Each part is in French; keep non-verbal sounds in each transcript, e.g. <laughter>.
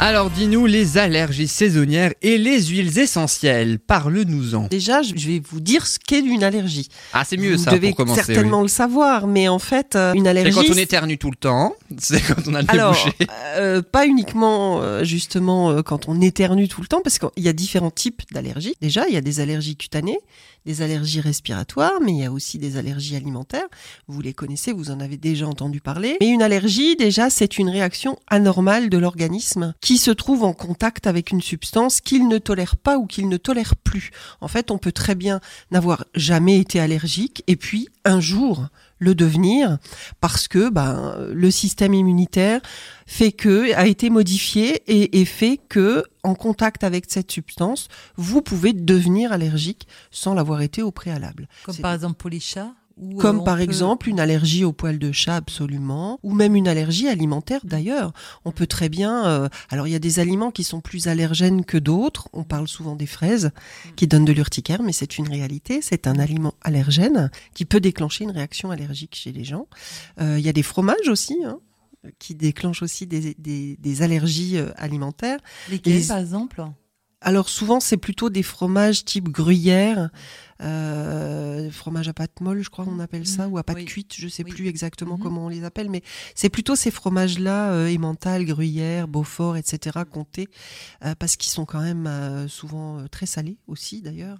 Alors dis-nous les allergies saisonnières et les huiles essentielles. Parle-nous-en. Déjà, je vais vous dire ce qu'est une allergie. Ah, c'est mieux vous ça devez pour commencer. certainement le savoir, mais en fait, euh, une C'est allergie. quand on éternue tout le temps. <laughs> C'est quand on a le Alors, euh, pas uniquement euh, justement quand on éternue tout le temps, parce qu'il y a différents types d'allergies. Déjà, il y a des allergies cutanées, des allergies respiratoires, mais il y a aussi des allergies alimentaires. Vous les connaissez, vous en avez déjà entendu parler. Mais une allergie, déjà, c'est une réaction anormale de l'organisme qui se trouve en contact avec une substance qu'il ne tolère pas ou qu'il ne tolère plus. En fait, on peut très bien n'avoir jamais été allergique et puis un jour le devenir parce que ben, le système immunitaire fait que a été modifié et, et fait que en contact avec cette substance, vous pouvez devenir allergique sans l'avoir été au préalable. Comme par exemple pour les chats comme par peut- exemple une allergie au poil de chat absolument, ou même une allergie alimentaire d'ailleurs. On peut très bien. euh, alors il y a des aliments qui sont plus allergènes que d'autres. On parle souvent des fraises qui donnent de l'urticaire, mais c'est une réalité. C'est un aliment allergène qui peut déclencher une réaction allergique chez les gens. Euh, Il y a des fromages aussi. hein, qui déclenchent aussi des, des- des allergies euh, alimentaires. Lesquels, les- par exemple? Alors souvent c'est plutôt des fromages type gruyère, euh, fromage à pâte molle, je crois qu'on appelle ça, Mhm. ou à pâte Oui. cuite, je sais Oui. plus exactement Mhm. comment on les appelle, mais c'est plutôt ces fromages-là, euh, Emmental, gruyère, Beaufort, etc., comté, euh, parce qu'ils sont quand même euh, souvent euh, très salés aussi d'ailleurs.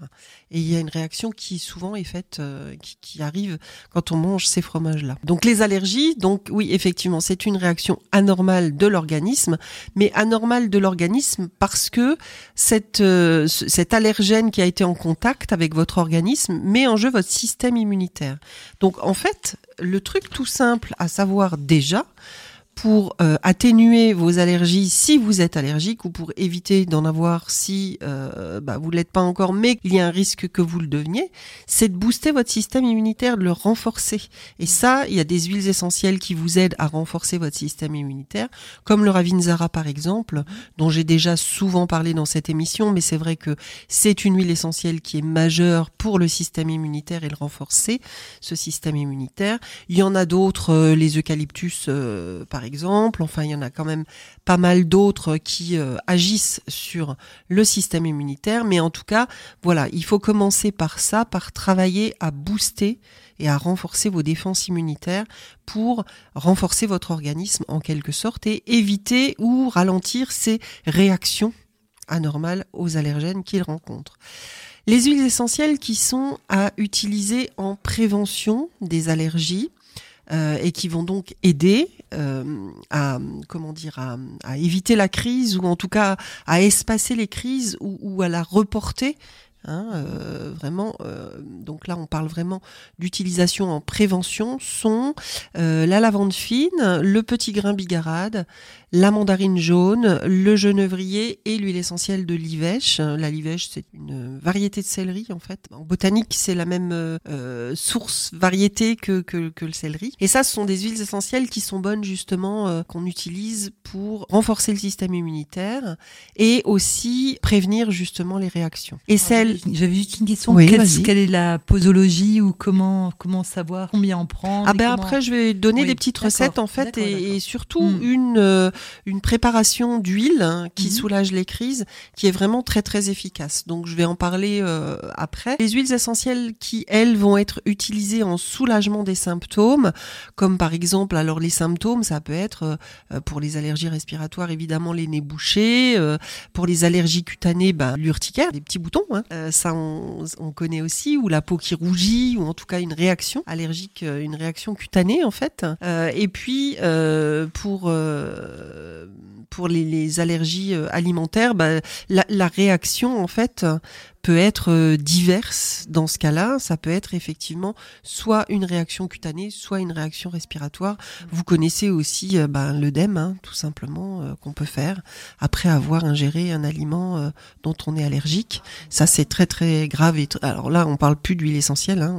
Et il y a une réaction qui souvent est faite, euh, qui, qui arrive quand on mange ces fromages-là. Donc les allergies, donc oui, effectivement, c'est une réaction anormale de l'organisme, mais anormale de l'organisme parce que cette, euh, ce- cet allergène qui a été en contact avec votre organisme met en jeu votre système immunitaire. Donc en fait, le truc tout simple à savoir déjà, pour euh, atténuer vos allergies si vous êtes allergique ou pour éviter d'en avoir si euh, bah, vous ne l'êtes pas encore mais qu'il y a un risque que vous le deveniez, c'est de booster votre système immunitaire, de le renforcer. Et ça, il y a des huiles essentielles qui vous aident à renforcer votre système immunitaire, comme le Ravinzara par exemple, dont j'ai déjà souvent parlé dans cette émission, mais c'est vrai que c'est une huile essentielle qui est majeure pour le système immunitaire et le renforcer, ce système immunitaire. Il y en a d'autres, euh, les eucalyptus euh, par exemple, enfin il y en a quand même pas mal d'autres qui euh, agissent sur le système immunitaire, mais en tout cas, voilà, il faut commencer par ça, par travailler à booster et à renforcer vos défenses immunitaires pour renforcer votre organisme en quelque sorte et éviter ou ralentir ces réactions anormales aux allergènes qu'il rencontre. Les huiles essentielles qui sont à utiliser en prévention des allergies euh, et qui vont donc aider euh, à comment dire à, éviter la crise ou en tout cas à espacer les crises ou à la reporter. Hein, euh, vraiment, euh, donc là on parle vraiment d'utilisation en prévention sont euh, la lavande fine, le petit grain bigarade, la mandarine jaune, le genévrier et l'huile essentielle de l'ivèche. La livèche, c'est une variété de céleri en fait. En botanique, c'est la même source variété que, que, que le céleri. Et ça, ce sont des huiles essentielles qui sont bonnes justement qu'on utilise pour renforcer le système immunitaire et aussi prévenir justement les réactions. Et celles J'avais juste une question. Oui, quelle, est la posologie ou comment, comment savoir combien en prendre Ah ben comment- après je vais donner Oui, des petites recettes en fait et, surtout Mm. une euh, une préparation d'huile hein, qui Mhm. soulage les crises qui est vraiment très très efficace. Donc je vais en parler euh, après. Les huiles essentielles qui elles vont être utilisées en soulagement des symptômes comme par exemple alors les symptômes ça peut être euh, pour les allergies respiratoires évidemment les nez bouchés, euh, pour les allergies cutanées ben, l'urticaire, des petits boutons hein. Euh, ça on, on connaît aussi ou la peau qui rougit ou en tout cas une réaction allergique euh, une réaction cutanée en fait. Euh, et puis pour pour les, allergies alimentaires, bah, la réaction en fait peut être euh, diverse dans ce cas-là. Ça peut être effectivement soit une réaction cutanée, soit une réaction respiratoire. Vous connaissez aussi euh, bah, l'œdème, hein, tout simplement, euh, qu'on peut faire après avoir ingéré un aliment euh, dont on est allergique. Ça, c'est très très grave. Et Alors là, on parle plus d'huile essentielle. Hein,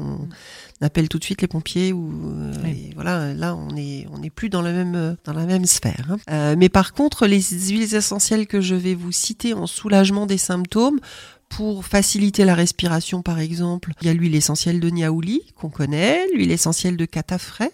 on appelle tout de suite les pompiers ou euh, Oui. voilà. Là, on est on n'est plus dans la même dans la même sphère. hein. Euh, mais par contre, les huiles essentielles que je vais vous citer en soulagement des symptômes pour faciliter la respiration, par exemple, il y a l'huile essentielle de niaouli qu'on connaît, l'huile essentielle de catafrais,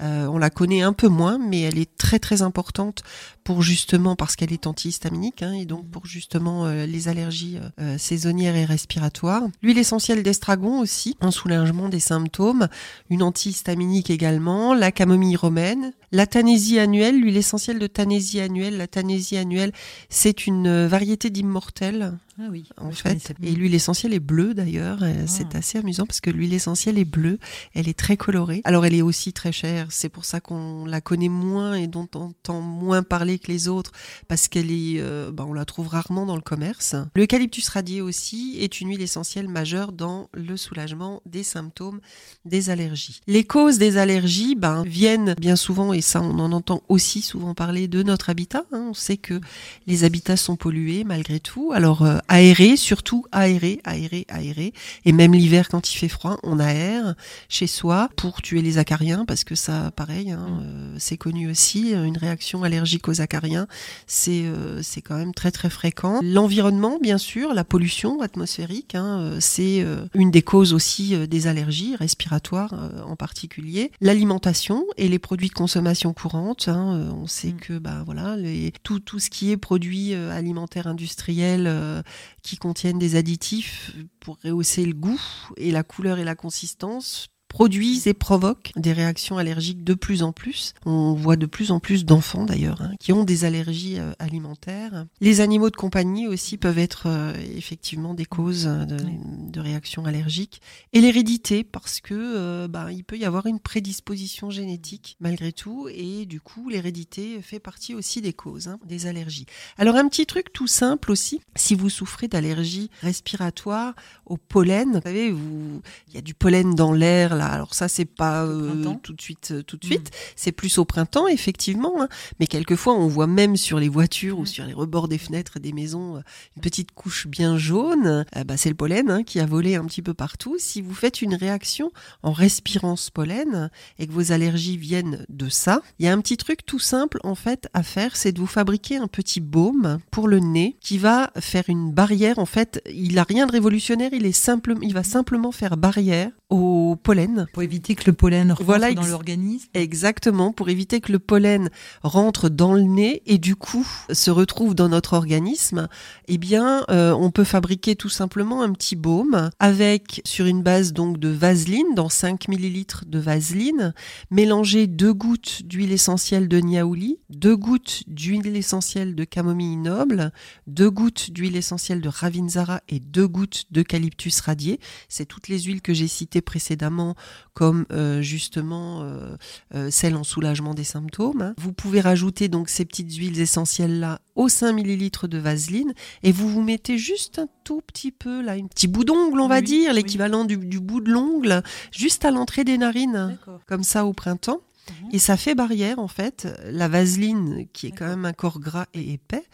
Euh, on la connaît un peu moins, mais elle est très très importante pour justement parce qu'elle est antihistaminique hein, et donc pour justement euh, les allergies euh, saisonnières et respiratoires. L'huile essentielle d'estragon aussi en soulagement des symptômes, une antihistaminique également, la camomille romaine, la tanésie annuelle, l'huile essentielle de tanésie annuelle. La tanésie annuelle, c'est une variété d'immortel Ah oui. en fait. Et l'huile essentielle est bleue d'ailleurs. Euh, C'est Ah. assez amusant parce que l'huile essentielle est bleue. Elle est très colorée. Alors elle est aussi très chère. C'est pour ça qu'on la connaît moins et dont on entend moins parler que les autres parce qu'elle est, euh, bah, on la trouve rarement dans le commerce. L'eucalyptus radié aussi est une huile essentielle majeure dans le soulagement des symptômes des allergies. Les causes des allergies ben, viennent bien souvent, et ça on en entend aussi souvent parler, de notre habitat. hein. On sait que les habitats sont pollués malgré tout. Alors euh, aérés, surtout aérés, aérés, aérés. Et même l'hiver quand il fait froid, on aère chez soi pour tuer les acariens parce que ça, pareil, hein, Mm. euh, c'est connu aussi. Une réaction allergique aux acariens, c'est euh, c'est quand même très très fréquent. L'environnement, bien sûr, la pollution atmosphérique, hein, euh, c'est euh, une des causes aussi euh, des allergies respiratoires euh, en particulier. L'alimentation et les produits de consommation courante. hein, on sait Mm. que bah voilà, les, tout tout ce qui est produits alimentaires industriels euh, qui contiennent des additifs pour rehausser le goût et la couleur et la consistance produisent et provoquent des réactions allergiques de plus en plus. On voit de plus en plus d'enfants d'ailleurs hein, qui ont des allergies euh, alimentaires. Les animaux de compagnie aussi peuvent être euh, effectivement des causes euh, de, Oui. de réactions allergiques. Et l'hérédité parce que euh, bah, il peut y avoir une prédisposition génétique malgré tout et du coup l'hérédité fait partie aussi des causes hein, des allergies. Alors un petit truc tout simple aussi, si vous souffrez d'allergies respiratoires au pollen, vous savez, vous, il y a du pollen dans l'air là. Alors ça c'est pas euh, tout de suite, euh, tout de Mm. suite. C'est plus au printemps effectivement, hein. mais quelquefois on voit même sur les voitures ou sur les rebords des fenêtres des maisons euh, une petite couche bien jaune. Euh, bah, c'est le pollen hein, qui a volé un petit peu partout. Si vous faites une réaction en respirant ce pollen et que vos allergies viennent de ça, il y a un petit truc tout simple en fait à faire, c'est de vous fabriquer un petit baume pour le nez qui va faire une barrière. En fait, il a rien de révolutionnaire, il est simple, il va simplement faire barrière au pollen. Pour éviter que le pollen rentre Voilà, dans l'organisme. Exactement, pour éviter que le pollen rentre dans le nez et du coup se retrouve dans notre organisme, eh bien, euh, on peut fabriquer tout simplement un petit baume avec, sur une base donc de vaseline, dans 5 millilitres de vaseline, mélanger deux gouttes d'huile essentielle de niaouli, deux gouttes d'huile essentielle de camomille noble, deux gouttes d'huile essentielle de ravinzara et deux gouttes d'eucalyptus radié. C'est toutes les huiles que j'ai citées précédemment comme euh, justement euh, euh, celle en soulagement des symptômes. hein. Vous pouvez rajouter donc ces petites huiles essentielles là aux 5 millilitres de vaseline et vous vous mettez juste un tout petit peu là, un petit bout d'ongle on va Oui, dire, oui. l'équivalent du, du bout de l'ongle, juste à l'entrée des narines, comme ça au printemps. Mhm. Et ça fait barrière en fait. La vaseline, qui est quand même un corps gras et épais,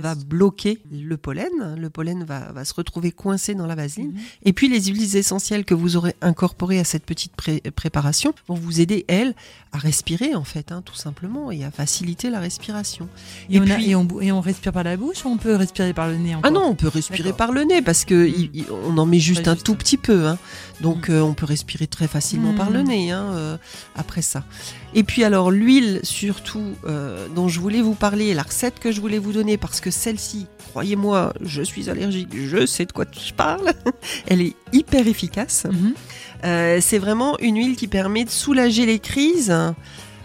va bloquer le pollen. Le pollen va, va se retrouver coincé dans la vaseline. Mhm. Et puis les huiles essentielles que vous aurez incorporées à cette petite pré- préparation vont vous aider, elles, à respirer en fait, hein, tout simplement, et à faciliter la respiration. Et, Et on a- puis- et on, respire par la bouche ou on peut respirer par le nez encore Ah non, on peut respirer par le nez parce que Mm. il- il- on en met juste un juste. tout petit peu. hein. Donc euh, on peut respirer très facilement par le nez hein, euh, après ça. Et puis alors l'huile surtout euh, dont je voulais vous parler, la recette que je voulais vous donner parce que celle-ci, croyez-moi, je suis allergique, je sais de quoi je parle. <laughs> Elle est hyper efficace. Mhm. Euh, c'est vraiment une huile qui permet de soulager les crises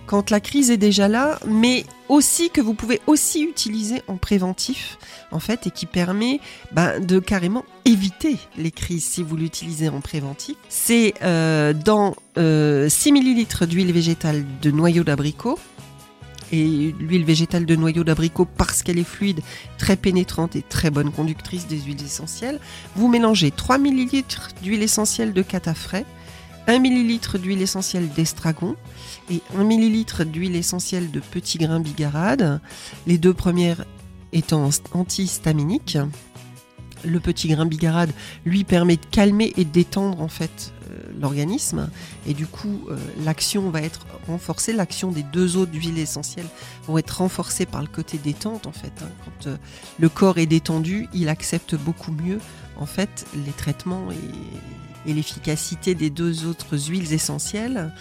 quand la crise est déjà là, mais aussi que vous pouvez aussi utiliser en préventif, en fait, et qui permet ben, de carrément éviter les crises si vous l'utilisez en préventif. C'est euh, dans euh, 6 ml d'huile végétale de noyau d'abricot. Et l'huile végétale de noyau d'abricot, parce qu'elle est fluide, très pénétrante et très bonne conductrice des huiles essentielles, vous mélangez 3 ml d'huile essentielle de catafrais, 1 ml d'huile essentielle d'estragon et 1 ml d'huile essentielle de petit grain bigarade, les deux premières étant antihistaminiques. Le petit grain bigarade lui permet de calmer et détendre en fait euh, l'organisme et du coup euh, l'action va être renforcée, l'action des deux autres huiles essentielles vont être renforcées par le côté détente en fait. hein. Quand euh, le corps est détendu, il accepte beaucoup mieux en fait les traitements et et l'efficacité des deux autres huiles essentielles.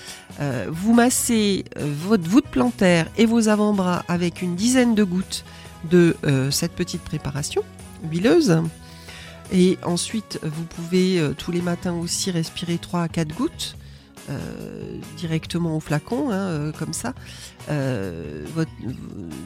Euh, vous massez euh, votre voûte plantaire et vos avant-bras avec une dizaine de gouttes de euh, cette petite préparation huileuse. Et ensuite, vous pouvez tous les matins aussi respirer 3 à 4 gouttes directement au flacon, hein, comme ça.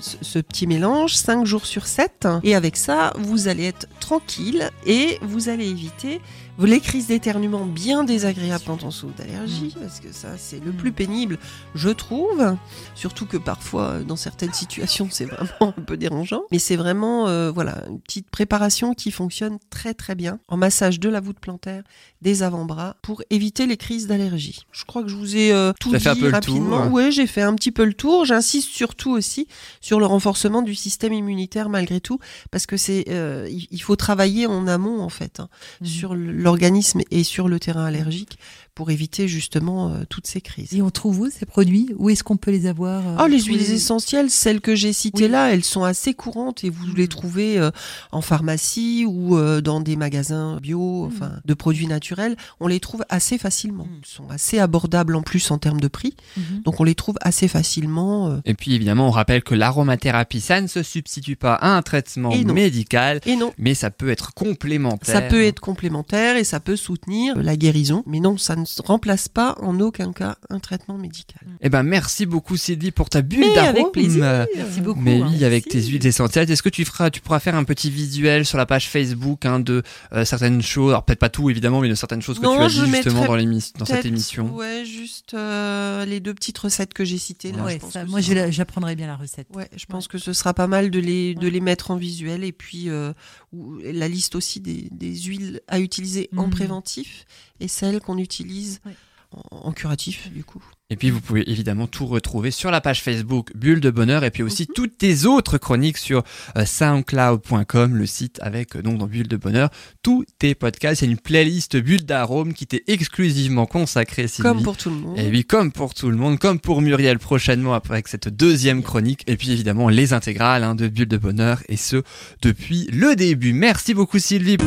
Ce petit mélange, 5 jours sur 7. Et avec ça, vous allez être tranquille et vous allez éviter les crises d'éternuement bien désagréables quand on souffre d'allergie, parce que ça, c'est le plus pénible, je trouve. Surtout que parfois, dans certaines situations, c'est vraiment un peu dérangeant. Mais c'est vraiment, euh, voilà, une petite préparation qui fonctionne très très bien en massage de la voûte plantaire, des avant-bras, pour éviter les crises d'allergie. Je crois que je vous ai euh, tout dit fait un peu le rapidement. tour. Oui, j'ai fait un petit peu le tour. J'insiste surtout aussi sur le renforcement du système immunitaire malgré tout, parce que c'est, euh, il faut travailler en amont en fait hein, Mhm. sur l'organisme et sur le terrain allergique pour éviter justement euh, toutes ces crises. Et on trouve où ces produits? Où est-ce qu'on peut les avoir euh, Oh, les huiles essentielles, celles que j'ai citées Oui. là, elles sont assez courantes et vous les Mhm. trouvez euh, en pharmacie ou euh, dans des magasins bio, enfin de produits naturels. On les trouve assez facilement. Mhm. Ils sont assez abordables en plus en termes de prix, Mhm. donc on les trouve assez facilement. euh. Et puis évidemment, on rappelle que l'aromathérapie, ça ne se substitue pas à un traitement Et non. médical, Et non, mais ça peut être complémentaire. ça peut être complémentaire et ça peut soutenir la guérison, mais non, ça ne remplace pas en aucun cas un traitement médical. Eh ben, merci beaucoup Sylvie pour ta bulle d'arôme. avec plaisir. Merci beaucoup. Mais hein. oui, avec tes huiles essentielles, est-ce que tu feras, tu pourras faire un petit visuel sur la page Facebook hein, de euh, certaines choses, alors peut-être pas tout évidemment, mais de certaines choses que Non, tu as dit justement dans, l'émission- dans cette émission. Ouais, juste euh, les deux petites recettes que j'ai citées là. Ouais, je pense ça, que moi, sera- j'apprendrai bien la recette. Ouais, je pense que ce sera pas mal de les, de Ouais. les mettre en visuel et puis euh, ou- la liste aussi des, des huiles à utiliser en Mhm. préventif et celles qu'on utilise Ouais. en, en curatif du coup. Et puis vous pouvez évidemment tout retrouver sur la page Facebook Bulle de Bonheur et puis aussi Mhm. toutes tes autres chroniques sur euh, soundcloud.com, le site avec euh, donc dans Bulle de Bonheur, tous tes podcasts. Il y a une playlist Bulle d'arôme qui t'est exclusivement consacrée, Sylvie. Comme pour tout le monde. Et oui, comme pour tout le monde, comme pour Muriel prochainement après avec cette deuxième chronique. Et puis évidemment les intégrales hein, de Bulle de Bonheur et ce depuis le début. Merci beaucoup Sylvie.